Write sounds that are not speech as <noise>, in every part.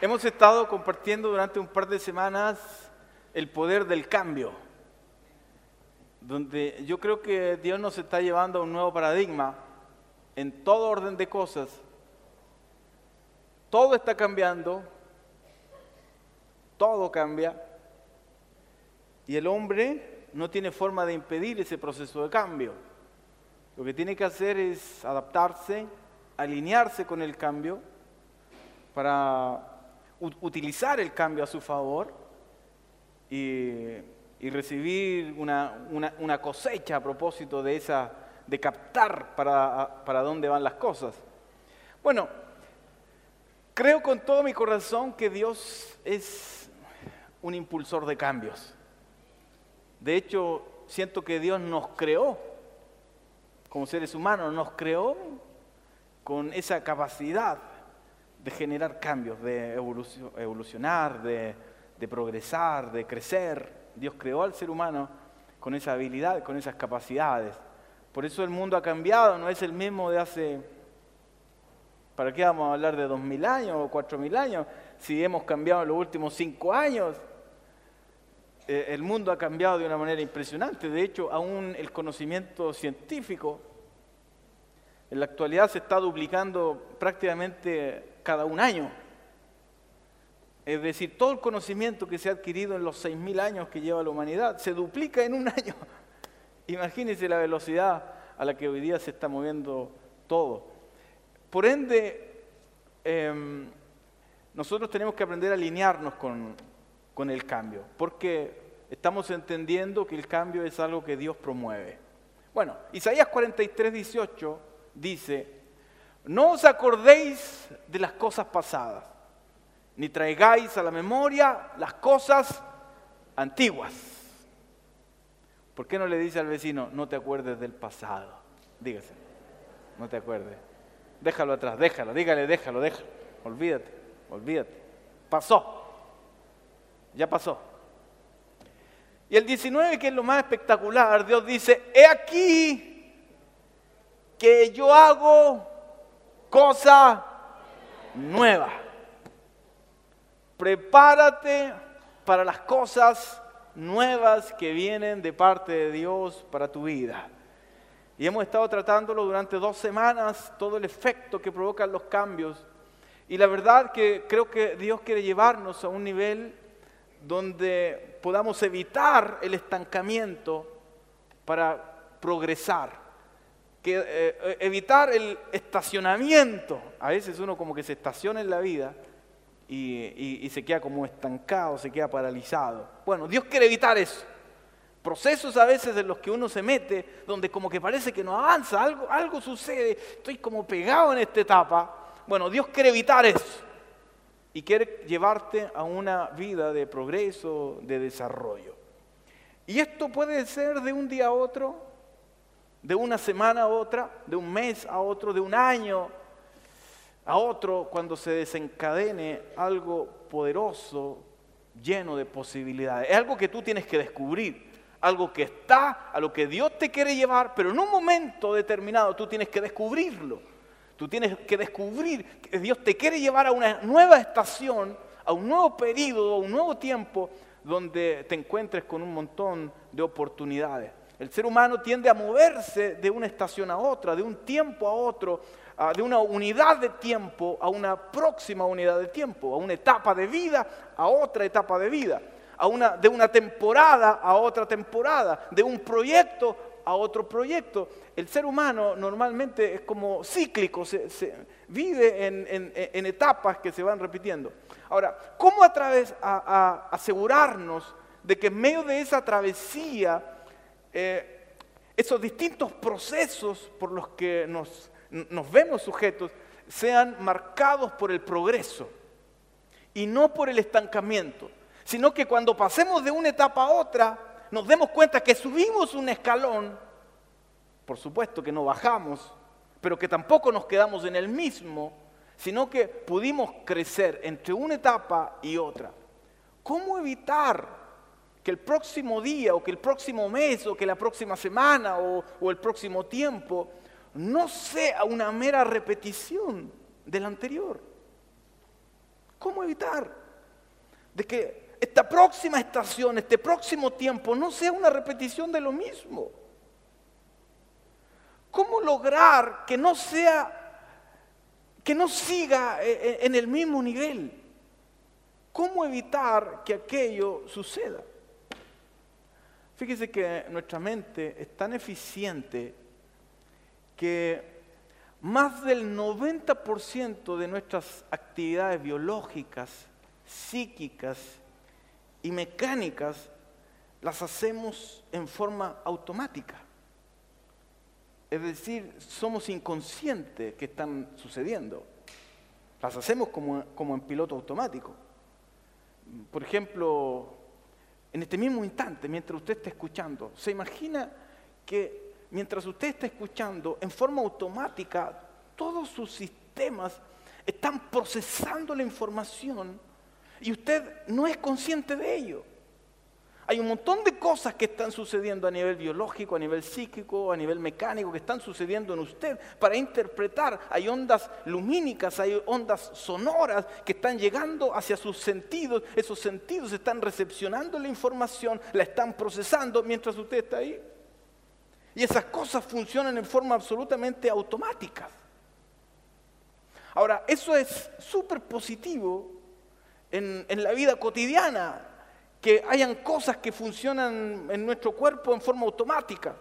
Hemos estado compartiendo durante un par de semanas el poder del cambio, donde yo creo que Dios nos está llevando a un nuevo paradigma en todo orden de cosas. Todo está cambiando, todo cambia, y el hombre no tiene forma de impedir ese proceso de cambio. Lo que tiene que hacer es adaptarse, alinearse con el cambio para utilizar el cambio a su favor y, recibir una, cosecha a propósito de esa, de captar para, para dónde van las cosas. Bueno, creo con todo mi corazón que Dios es un impulsor de cambios. De hecho, siento que Dios nos creó como seres humanos, nos creó con esa capacidad de generar cambios, de evolucionar, de, progresar, de crecer. Dios creó al ser humano con esa habilidad, con esas capacidades. Por eso el mundo ha cambiado, no es el mismo de hace, ¿para qué vamos a hablar de dos mil años o cuatro mil años? Si hemos cambiado en los últimos cinco años, eh, el mundo ha cambiado de una manera impresionante. De hecho, aún el conocimiento científico en la actualidad se está duplicando prácticamente cada un año. Es decir, todo el conocimiento que se ha adquirido en los 6.000 años que lleva la humanidad se duplica en un <laughs> año. Imagínense la velocidad a la que hoy día se está moviendo todo. Por ende, em, nosotros tenemos que aprender a alinearnos con, con el cambio, porque estamos entendiendo que el cambio es algo que Dios promueve. Bueno, Isaías 43, 18 dice, no os acordéis de las cosas pasadas, ni traigáis a la memoria las cosas antiguas. ¿Por qué no le dice al vecino, no te acuerdes del pasado? Dígase, no te acuerdes. Déjalo atrás, déjalo, dígale, déjalo, déjalo. Olvídate, olvídate. Pasó. Ya pasó. Y el 19, que es lo más espectacular, Dios dice, he aquí que yo hago cosa nueva. Prepárate para las cosas nuevas que vienen de parte de Dios para tu vida. Y hemos estado tratándolo durante dos semanas, todo el efecto que provocan los cambios. Y la verdad que creo que Dios quiere llevarnos a un nivel donde podamos evitar el estancamiento para progresar que eh, eh, evitar el estacionamiento. A veces uno como que se estaciona en la vida y, se queda como estancado, se queda paralizado. Bueno, Dios quiere evitar eso. Procesos a veces en los que uno se mete, donde como que parece que no avanza, algo, algo sucede, estoy como pegado en esta etapa. Bueno, Dios quiere evitar eso y quiere llevarte a una vida de progreso, de desarrollo. Y esto puede ser de un día a otro, de una semana a otra, de un mes a otro, de un año a otro, cuando se desencadene algo poderoso, lleno de posibilidades. Es algo que tú tienes que descubrir, algo que está, a lo que Dios te quiere llevar, pero en un momento determinado tú tienes que descubrirlo. Tú tienes que descubrir que Dios te quiere llevar a una nueva estación, a un nuevo periodo, a un nuevo tiempo donde te encuentres con un montón de oportunidades. El ser humano tiende a moverse de una estación a otra, de un tiempo a otro, de una unidad de tiempo a una próxima unidad de tiempo, a una etapa de vida a otra etapa de vida, a una, de una temporada a otra temporada, de un proyecto a otro proyecto. El ser humano normalmente es como cíclico, vive en, etapas que se van repitiendo. Ahora, ¿cómo a través a asegurarnos de que en medio de esa travesía eh, esos distintos procesos por los que nos, nos vemos sujetos sean marcados por el progreso y no por el estancamiento, sino que cuando pasemos de una etapa a otra, nos demos cuenta que subimos un escalón, por supuesto que no bajamos, pero que tampoco nos quedamos en el mismo, sino que pudimos crecer entre una etapa y otra. ¿Cómo evitar que el próximo día o que el próximo mes o que la próxima semana o, el próximo tiempo no sea una mera repetición del anterior. ¿Cómo evitar de que esta próxima estación, este próximo tiempo no sea una repetición de lo mismo? ¿Cómo lograr que no sea que no siga eh, eh, en el mismo nivel? ¿Cómo evitar que aquello suceda? Fíjese que nuestra mente es tan eficiente que más del 90% de nuestras actividades biológicas, psíquicas y mecánicas las hacemos en forma automática. Es decir, somos inconscientes que están sucediendo. Las hacemos como, como en piloto automático. Por ejemplo, en este mismo instante, mientras usted está escuchando, ¿se imagina que mientras usted está escuchando, en forma automática, todos sus sistemas están procesando la información y usted no es consciente de ello? Hay un montón de cosas que están sucediendo a nivel biológico, a nivel psíquico, a nivel mecánico, que están sucediendo en usted para interpretar. Hay ondas lumínicas, hay ondas sonoras que están llegando hacia sus sentidos. Esos sentidos están recepcionando la información, la están procesando mientras usted está ahí. Y esas cosas funcionan en forma absolutamente automática. Ahora, eso es súper positivo en, en la vida cotidiana que hayan cosas que funcionan en nuestro cuerpo en forma automática,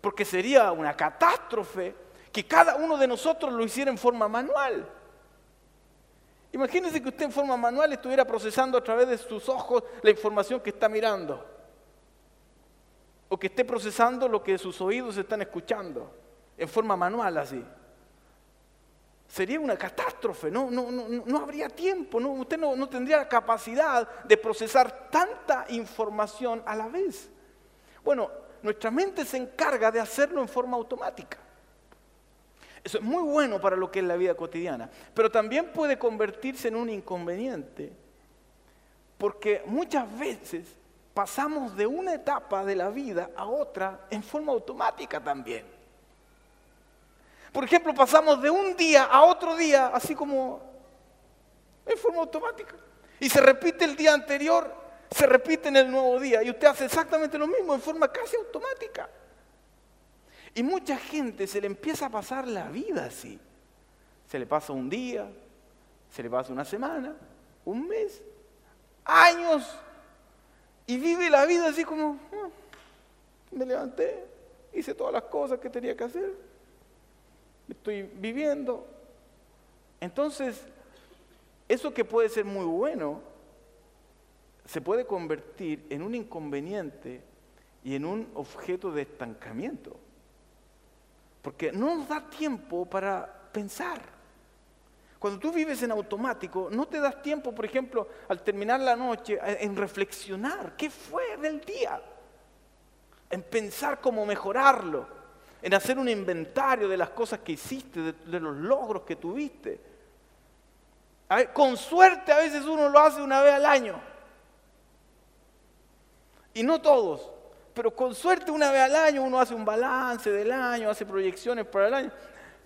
porque sería una catástrofe que cada uno de nosotros lo hiciera en forma manual. Imagínese que usted en forma manual estuviera procesando a través de sus ojos la información que está mirando, o que esté procesando lo que sus oídos están escuchando, en forma manual así sería una catástrofe, no, no, no, no habría tiempo, no, usted no, no tendría la capacidad de procesar tanta información a la vez. Bueno, nuestra mente se encarga de hacerlo en forma automática. Eso es muy bueno para lo que es la vida cotidiana, pero también puede convertirse en un inconveniente, porque muchas veces pasamos de una etapa de la vida a otra en forma automática también. Por ejemplo, pasamos de un día a otro día, así como en forma automática. Y se repite el día anterior, se repite en el nuevo día. Y usted hace exactamente lo mismo en forma casi automática. Y mucha gente se le empieza a pasar la vida así. Se le pasa un día, se le pasa una semana, un mes, años. Y vive la vida así como, ah, me levanté, hice todas las cosas que tenía que hacer estoy viviendo. Entonces, eso que puede ser muy bueno, se puede convertir en un inconveniente y en un objeto de estancamiento. Porque no nos da tiempo para pensar. Cuando tú vives en automático, no te das tiempo, por ejemplo, al terminar la noche, en reflexionar qué fue del día, en pensar cómo mejorarlo en hacer un inventario de las cosas que hiciste, de, los logros que tuviste. con suerte a veces uno lo hace una vez al año. Y no todos, pero con suerte una vez al año uno hace un balance del año, hace proyecciones para el año.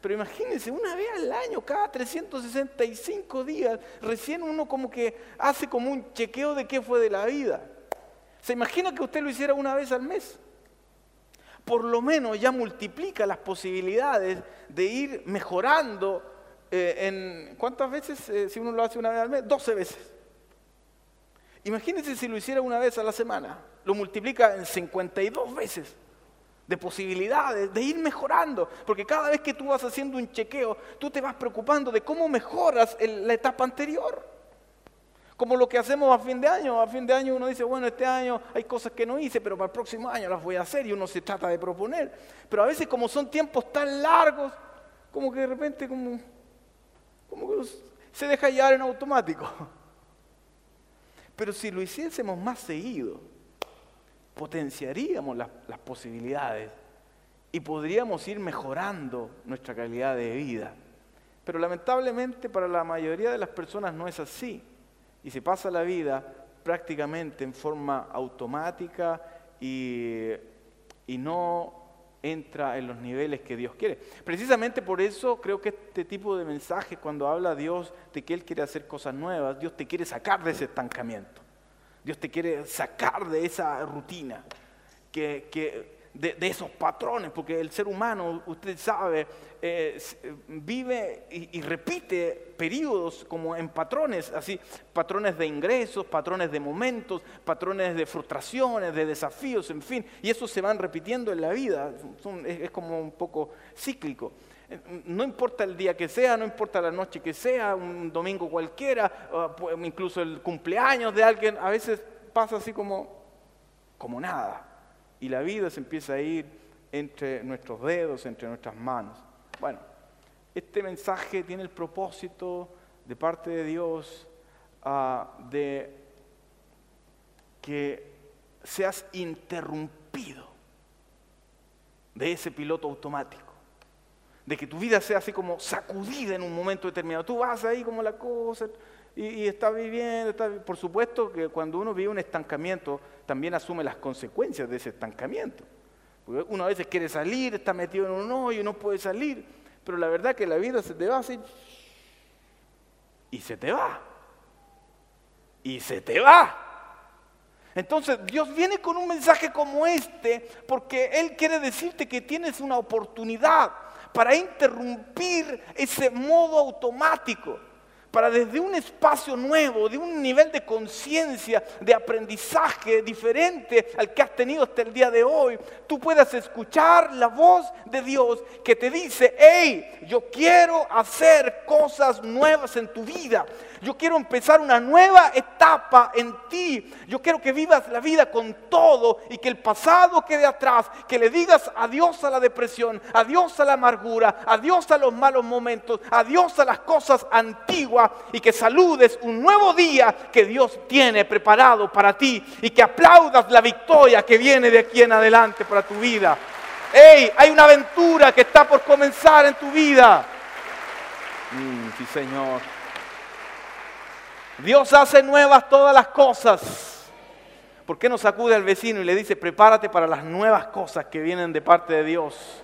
Pero imagínense, una vez al año, cada 365 días, recién uno como que hace como un chequeo de qué fue de la vida. ¿Se imagina que usted lo hiciera una vez al mes? Por lo menos ya multiplica las posibilidades de ir mejorando eh, en, ¿cuántas veces? Eh, si uno lo hace una vez al mes, 12 veces. Imagínense si lo hiciera una vez a la semana, lo multiplica en 52 veces de posibilidades de ir mejorando, porque cada vez que tú vas haciendo un chequeo, tú te vas preocupando de cómo mejoras la etapa anterior. Como lo que hacemos a fin de año. A fin de año uno dice, bueno, este año hay cosas que no hice, pero para el próximo año las voy a hacer y uno se trata de proponer. Pero a veces como son tiempos tan largos, como que de repente como, como que se deja llevar en automático. <laughs> Pero si lo hiciésemos más seguido, potenciaríamos las, las posibilidades y podríamos ir mejorando nuestra calidad de vida. Pero lamentablemente para la mayoría de las personas no es así y se pasa la vida prácticamente en forma automática y, no entra en los niveles que Dios quiere. Precisamente por eso creo que este tipo de mensaje, cuando habla Dios de que Él quiere hacer cosas nuevas, Dios te quiere sacar de ese estancamiento. Dios te quiere sacar de esa rutina, que, que de, esos patrones, porque el ser humano, usted sabe, eh, vive y, repite periodos como en patrones, así, patrones de ingresos, patrones de momentos, patrones de frustraciones, de desafíos, en fin, y eso se van repitiendo en la vida, es, como un poco cíclico. No importa el día que sea, no importa la noche que sea, un domingo cualquiera, incluso el cumpleaños de alguien, a veces pasa así como, como nada y la vida se empieza a ir entre nuestros dedos, entre nuestras manos. Bueno, este mensaje tiene el propósito de parte de Dios ah, de que seas interrumpido de ese piloto automático, de que tu vida sea así como sacudida en un momento determinado. Tú vas ahí como la cosa, y, está viviendo. Por supuesto que cuando uno vive un estancamiento, también asume las consecuencias de ese estancamiento. Porque uno a veces quiere salir, está metido en un hoyo y no puede salir, pero la verdad es que la vida se te va así y se te va. Y se te va. Entonces Dios viene con un mensaje como este porque Él quiere decirte que tienes una oportunidad para interrumpir ese modo automático para desde un espacio nuevo, de un nivel de conciencia, de aprendizaje diferente al que has tenido hasta el día de hoy, tú puedas escuchar la voz de Dios que te dice, hey, yo quiero hacer cosas nuevas en tu vida. Yo quiero empezar una nueva etapa en ti. Yo quiero que vivas la vida con todo y que el pasado quede atrás. Que le digas adiós a la depresión, adiós a la amargura, adiós a los malos momentos, adiós a las cosas antiguas y que saludes un nuevo día que Dios tiene preparado para ti y que aplaudas la victoria que viene de aquí en adelante para tu vida. ¡Hey! Hay una aventura que está por comenzar en tu vida. Mm, sí, Señor. Dios hace nuevas todas las cosas. ¿Por qué no sacude al vecino y le dice, prepárate para las nuevas cosas que vienen de parte de Dios?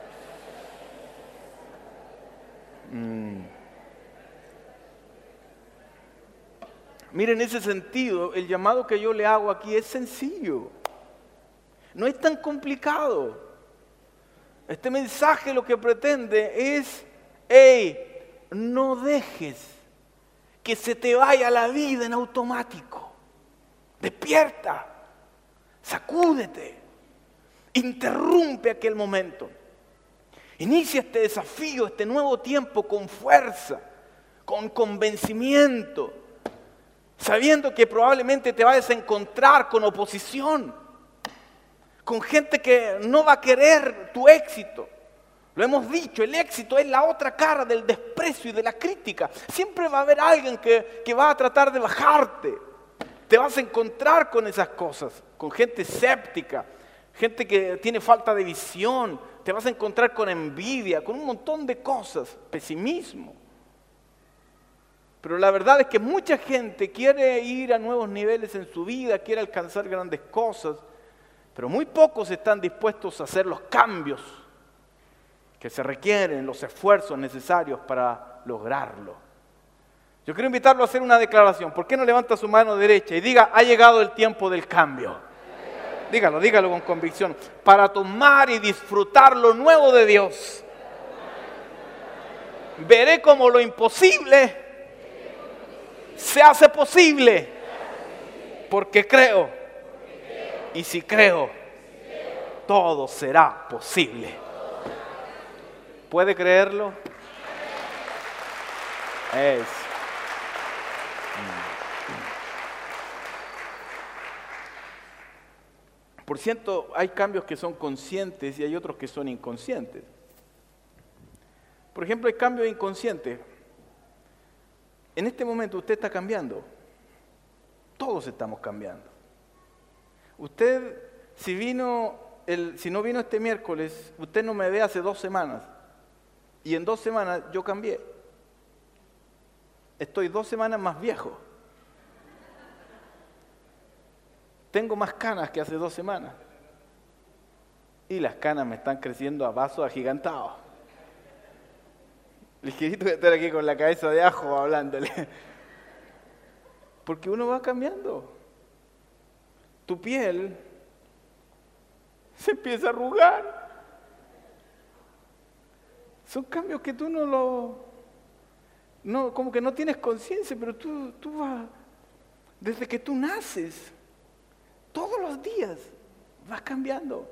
Mm. Miren, en ese sentido, el llamado que yo le hago aquí es sencillo. No es tan complicado. Este mensaje lo que pretende es, hey, no dejes que se te vaya la vida en automático. Despierta, sacúdete, interrumpe aquel momento. Inicia este desafío, este nuevo tiempo con fuerza, con convencimiento sabiendo que probablemente te vayas a encontrar con oposición, con gente que no va a querer tu éxito. Lo hemos dicho, el éxito es la otra cara del desprecio y de la crítica. Siempre va a haber alguien que, que va a tratar de bajarte. Te vas a encontrar con esas cosas, con gente escéptica, gente que tiene falta de visión. Te vas a encontrar con envidia, con un montón de cosas, pesimismo. Pero la verdad es que mucha gente quiere ir a nuevos niveles en su vida, quiere alcanzar grandes cosas, pero muy pocos están dispuestos a hacer los cambios que se requieren, los esfuerzos necesarios para lograrlo. Yo quiero invitarlo a hacer una declaración. ¿Por qué no levanta su mano derecha y diga, ha llegado el tiempo del cambio? Dígalo, dígalo con convicción. Para tomar y disfrutar lo nuevo de Dios. Veré como lo imposible se hace posible porque creo. Y si creo, todo será posible. ¿Puede creerlo? Es. Por cierto, hay cambios que son conscientes y hay otros que son inconscientes. Por ejemplo, hay cambios inconscientes. En este momento usted está cambiando. Todos estamos cambiando. Usted, si no vino este miércoles, usted no me ve hace dos semanas. Y en dos semanas yo cambié. Estoy dos semanas más viejo. Tengo más canas que hace dos semanas. Y las canas me están creciendo a pasos agigantados. Ligerito de estar aquí con la cabeza de ajo hablándole. Porque uno va cambiando. Tu piel se empieza a arrugar. Son cambios que tú no lo... No, como que no tienes conciencia, pero tú, tú vas... Desde que tú naces, todos los días vas cambiando.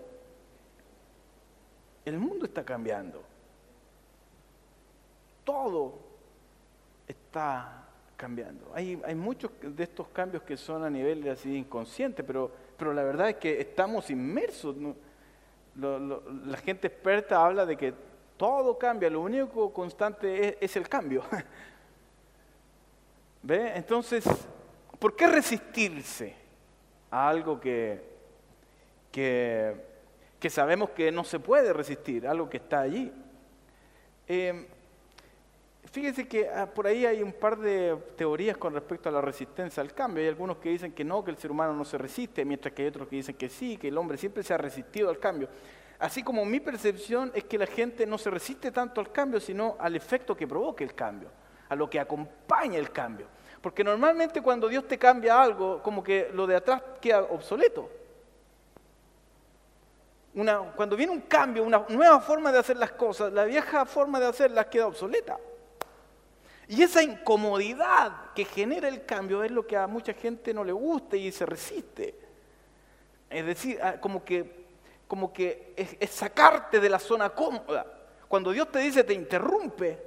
El mundo está cambiando. Todo está cambiando. Hay, muchos de estos cambios que son a nivel así inconsciente, pero, pero la verdad es que estamos inmersos. la gente experta habla de que todo cambia, lo único constante es, el cambio. <laughs> ¿Ve? Entonces, ¿por qué resistirse a algo que, que, que, sabemos que no se puede resistir, algo que está allí? Eh, Fíjense que ah, por ahí hay un par de teorías con respecto a la resistencia al cambio. Hay algunos que dicen que no, que el ser humano no se resiste, mientras que hay otros que dicen que sí, que el hombre siempre se ha resistido al cambio. Así como mi percepción es que la gente no se resiste tanto al cambio, sino al efecto que provoca el cambio, a lo que acompaña el cambio. Porque normalmente cuando Dios te cambia algo, como que lo de atrás queda obsoleto. cuando viene un cambio, una nueva forma de hacer las cosas, la vieja forma de hacerlas queda obsoleta. Y esa incomodidad que genera el cambio es lo que a mucha gente no le gusta y se resiste. Es decir, ah, como que, como que es, sacarte de la zona cómoda. Cuando Dios te dice, te interrumpe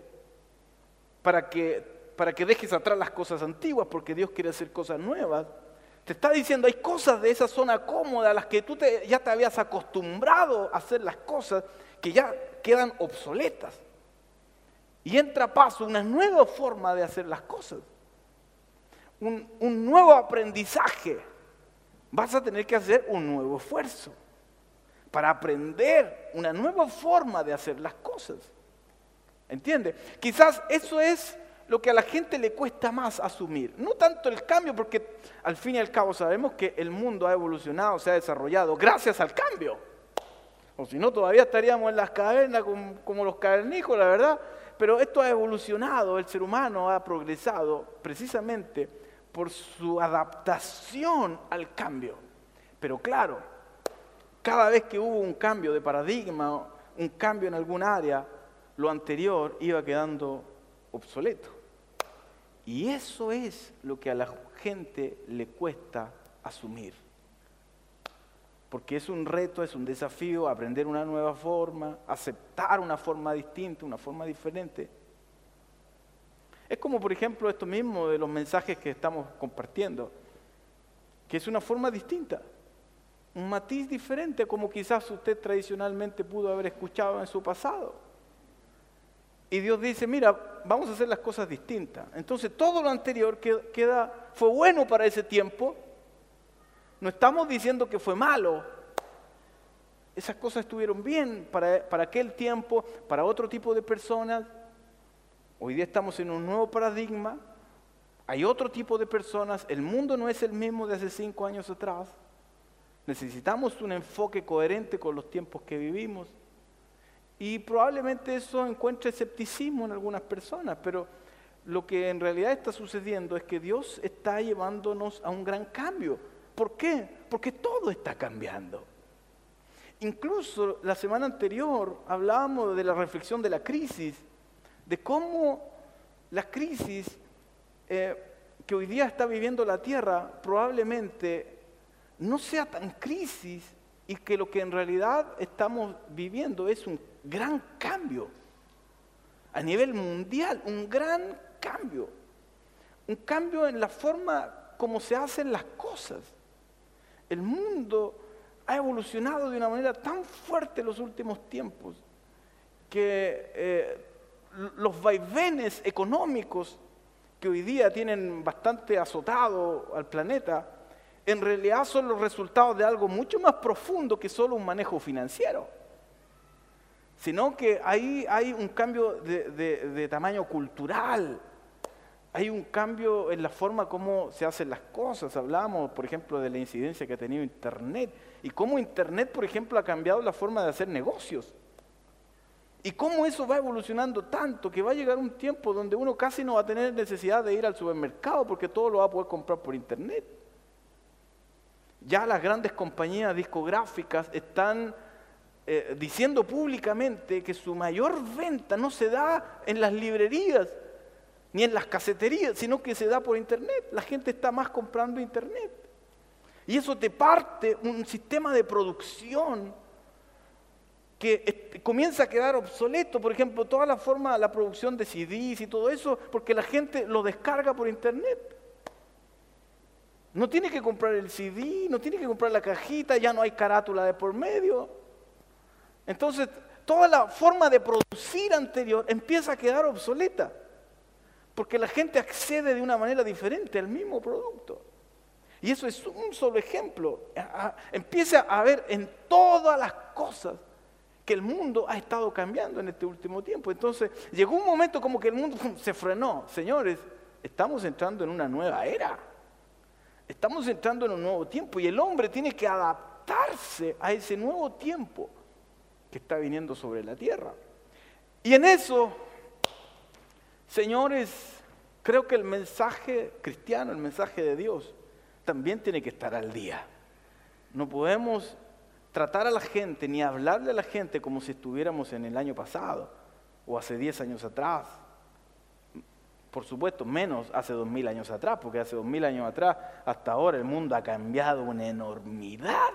para que, para que dejes atrás las cosas antiguas, porque Dios quiere hacer cosas nuevas. Te está diciendo, hay cosas de esa zona cómoda a las que tú ya te habías acostumbrado a hacer las cosas que ya quedan obsoletas. Y entra a paso una nueva forma de hacer las cosas. Un, nuevo aprendizaje. Vas a tener que hacer un nuevo esfuerzo para aprender una nueva forma de hacer las cosas. ¿Entiende? Quizás eso es lo que a la gente le cuesta más asumir. No tanto el cambio, porque al fin y al cabo sabemos que el mundo ha evolucionado, se ha desarrollado gracias al cambio. O si no, todavía estaríamos en las cavernas como, como los cavernícolas, ¿verdad? Pero esto ha evolucionado, el ser humano ha progresado precisamente por su adaptación al cambio. Pero claro, cada vez que hubo un cambio de paradigma, un cambio en algún área, lo anterior iba quedando obsoleto. Y eso es lo que a la gente le cuesta asumir porque es un reto, es un desafío aprender una nueva forma, aceptar una forma distinta, una forma diferente. Es como, por ejemplo, esto mismo de los mensajes que estamos compartiendo, que es una forma distinta, un matiz diferente como quizás usted tradicionalmente pudo haber escuchado en su pasado. Y Dios dice, mira, vamos a hacer las cosas distintas. Entonces todo lo anterior queda, fue bueno para ese tiempo, no estamos diciendo que fue malo. Esas cosas estuvieron bien para, para aquel tiempo, para otro tipo de personas. Hoy día estamos en un nuevo paradigma. Hay otro tipo de personas. El mundo no es el mismo de hace cinco años atrás. Necesitamos un enfoque coherente con los tiempos que vivimos. Y probablemente eso encuentre escepticismo en algunas personas, pero lo que en realidad está sucediendo es que Dios está llevándonos a un gran cambio. ¿Por qué? Porque todo está cambiando. Incluso la semana anterior hablábamos de la reflexión de la crisis, de cómo la crisis eh, que hoy día está viviendo la Tierra probablemente no sea tan crisis y que lo que en realidad estamos viviendo es un gran cambio a nivel mundial, un gran cambio, un cambio en la forma como se hacen las cosas el mundo ha evolucionado de una manera tan fuerte en los últimos tiempos que eh, los vaivenes económicos que hoy día tienen bastante azotado al planeta, en realidad son los resultados de algo mucho más profundo que solo un manejo financiero, sino que ahí hay un cambio de tamaño cultural, hay un cambio en la forma como se hacen las cosas. Hablamos, por ejemplo, de la incidencia que ha tenido Internet y cómo Internet, por ejemplo, ha cambiado la forma de hacer negocios. Y cómo eso va evolucionando tanto que va a llegar un tiempo donde uno casi no va a tener necesidad de ir al supermercado porque todo lo va a poder comprar por Internet. Ya las grandes compañías discográficas están eh, diciendo públicamente que su mayor venta no se da en las librerías ni en las caseterías, sino que se da por internet. La gente está más comprando internet. Y eso te parte un sistema de producción que comienza a quedar obsoleto. Por ejemplo, toda la forma, la producción de CDs y todo eso, porque la gente lo descarga por internet. No tiene que comprar el CD, no tiene que comprar la cajita, ya no hay carátula de por medio. Entonces, toda la forma de producir anterior empieza a quedar obsoleta, porque la gente accede de una manera diferente al mismo producto. Y eso es un solo ejemplo. Empieza a ver en todas las cosas que el mundo ha estado cambiando en este último tiempo. Entonces, llegó un momento como que el mundo <laughs> se frenó. Señores, estamos entrando en una nueva era. Estamos entrando en un nuevo tiempo y el hombre tiene que adaptarse a ese nuevo tiempo que está viniendo sobre la tierra. Y en eso, señores, creo que el mensaje cristiano, el mensaje de Dios, también tiene que estar al día. No podemos tratar a la gente ni hablarle a la gente como si estuviéramos en el año pasado o hace 10 años atrás por supuesto, menos hace dos mil años atrás, porque hace dos mil años atrás hasta ahora el mundo ha cambiado una enormidad.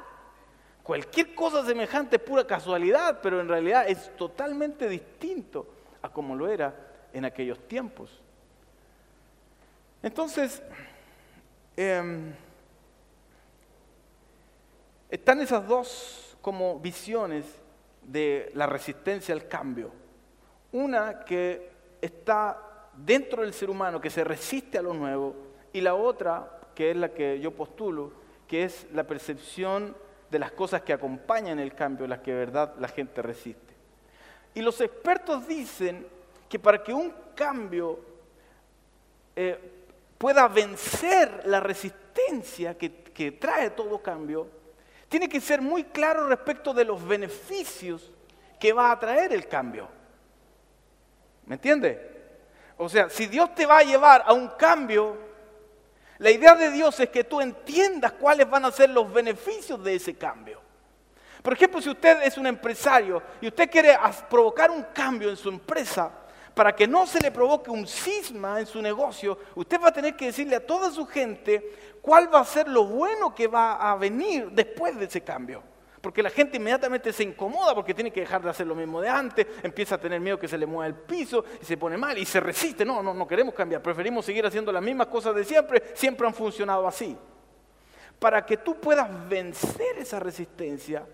Cualquier cosa semejante es pura casualidad, pero en realidad es totalmente distinto a como lo era en aquellos tiempos. Entonces, em, están esas dos como visiones de la resistencia al cambio. Una que está dentro del ser humano que se resiste a lo nuevo y la otra, que es la que yo postulo, que es la percepción de las cosas que acompañan el cambio, las que de verdad la gente resiste. Y los expertos dicen que para que un cambio eh, pueda vencer la resistencia que, que trae todo cambio, tiene que ser muy claro respecto de los beneficios que va a traer el cambio. ¿Me entiende? O sea, si Dios te va a llevar a un cambio, la idea de Dios es que tú entiendas cuáles van a ser los beneficios de ese cambio. Por ejemplo, si usted es un empresario y usted quiere provocar un cambio en su empresa, para que no se le provoque un cisma en su negocio, usted va a tener que decirle a toda su gente cuál va a ser lo bueno que va a venir después de ese cambio. Porque la gente inmediatamente se incomoda porque tiene que dejar de hacer lo mismo de antes, empieza a tener miedo que se le mueva el piso y se pone mal y se resiste. No, no, no queremos cambiar, preferimos seguir haciendo las mismas cosas de siempre, siempre han funcionado así. Para que tú puedas vencer esa resistencia,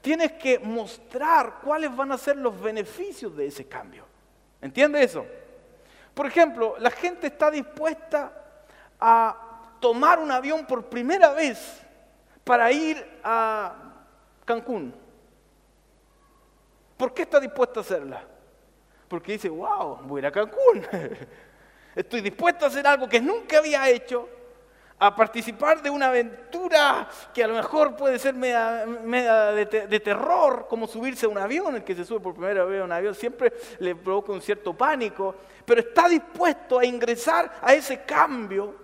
tienes que mostrar cuáles van a ser los beneficios de ese cambio. ¿Entiendes eso? Por ejemplo, la gente está dispuesta a tomar un avión por primera vez para ir a Cancún. ¿Por qué está dispuesto a hacerla? Porque dice, wow, voy a ir a Cancún. <laughs> Estoy dispuesto a hacer algo que nunca había hecho, a participar de una aventura que a lo mejor puede ser media, de, terror, como subirse a un avión. El que se sube por primera vez a un avión siempre le provoca un cierto pánico, pero está dispuesto a ingresar a ese cambio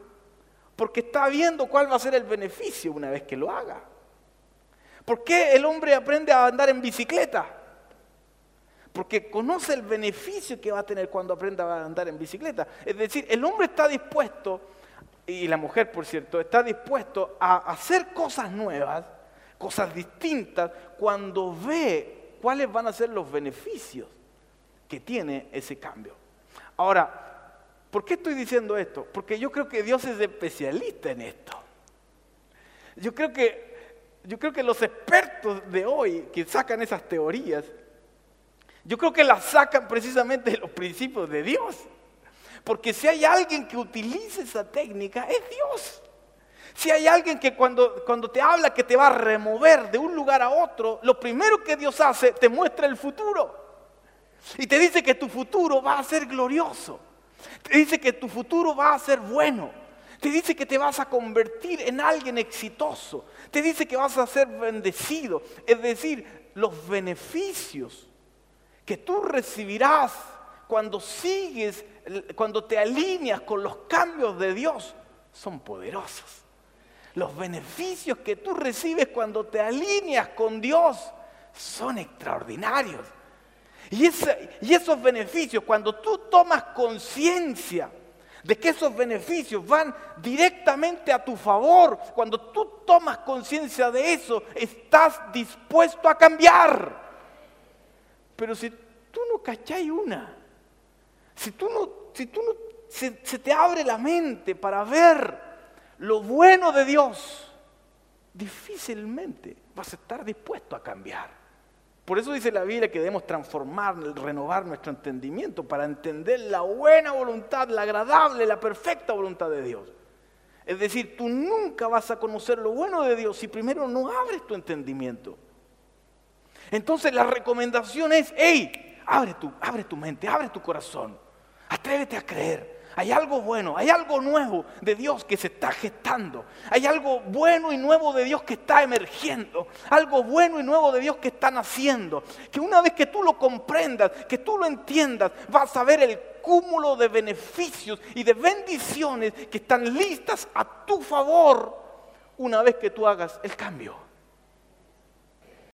porque está viendo cuál va a ser el beneficio una vez que lo haga. ¿Por qué el hombre aprende a andar en bicicleta? Porque conoce el beneficio que va a tener cuando aprenda a andar en bicicleta. Es decir, el hombre está dispuesto, y la mujer por cierto, está dispuesto a hacer cosas nuevas, cosas distintas, cuando ve cuáles van a ser los beneficios que tiene ese cambio. Ahora, ¿por qué estoy diciendo esto? Porque yo creo que Dios es especialista en esto. Yo creo que yo creo que los expertos de hoy que sacan esas teorías, yo creo que las sacan precisamente de los principios de Dios. Porque si hay alguien que utilice esa técnica, es Dios. Si hay alguien que cuando, cuando te habla que te va a remover de un lugar a otro, lo primero que Dios hace, te muestra el futuro. Y te dice que tu futuro va a ser glorioso. Te dice que tu futuro va a ser bueno. Te dice que te vas a convertir en alguien exitoso. Te dice que vas a ser bendecido. Es decir, los beneficios que tú recibirás cuando sigues, cuando te alineas con los cambios de Dios, son poderosos. Los beneficios que tú recibes cuando te alineas con Dios son extraordinarios. Y, y esos beneficios, cuando tú tomas conciencia de que esos beneficios van directamente a tu favor, cuando tú tomas conciencia de eso, estás dispuesto a cambiar. Pero si tú no cacháis una, si tú no, si tú no, se, te abre la mente para ver lo bueno de Dios, difícilmente vas a estar dispuesto a cambiar. Por eso dice la Biblia que debemos transformar, renovar nuestro entendimiento para entender la buena voluntad, la agradable, la perfecta voluntad de Dios. Es decir, tú nunca vas a conocer lo bueno de Dios si primero no abres tu entendimiento. Entonces la recomendación es, hey, abre tu, abre tu mente, abre tu corazón, atrévete a creer. Hay algo bueno, hay algo nuevo de Dios que se está gestando. Hay algo bueno y nuevo de Dios que está emergiendo. Algo bueno y nuevo de Dios que está naciendo. Que una vez que tú lo comprendas, que tú lo entiendas, vas a ver el cúmulo de beneficios y de bendiciones que están listas a tu favor una vez que tú hagas el cambio.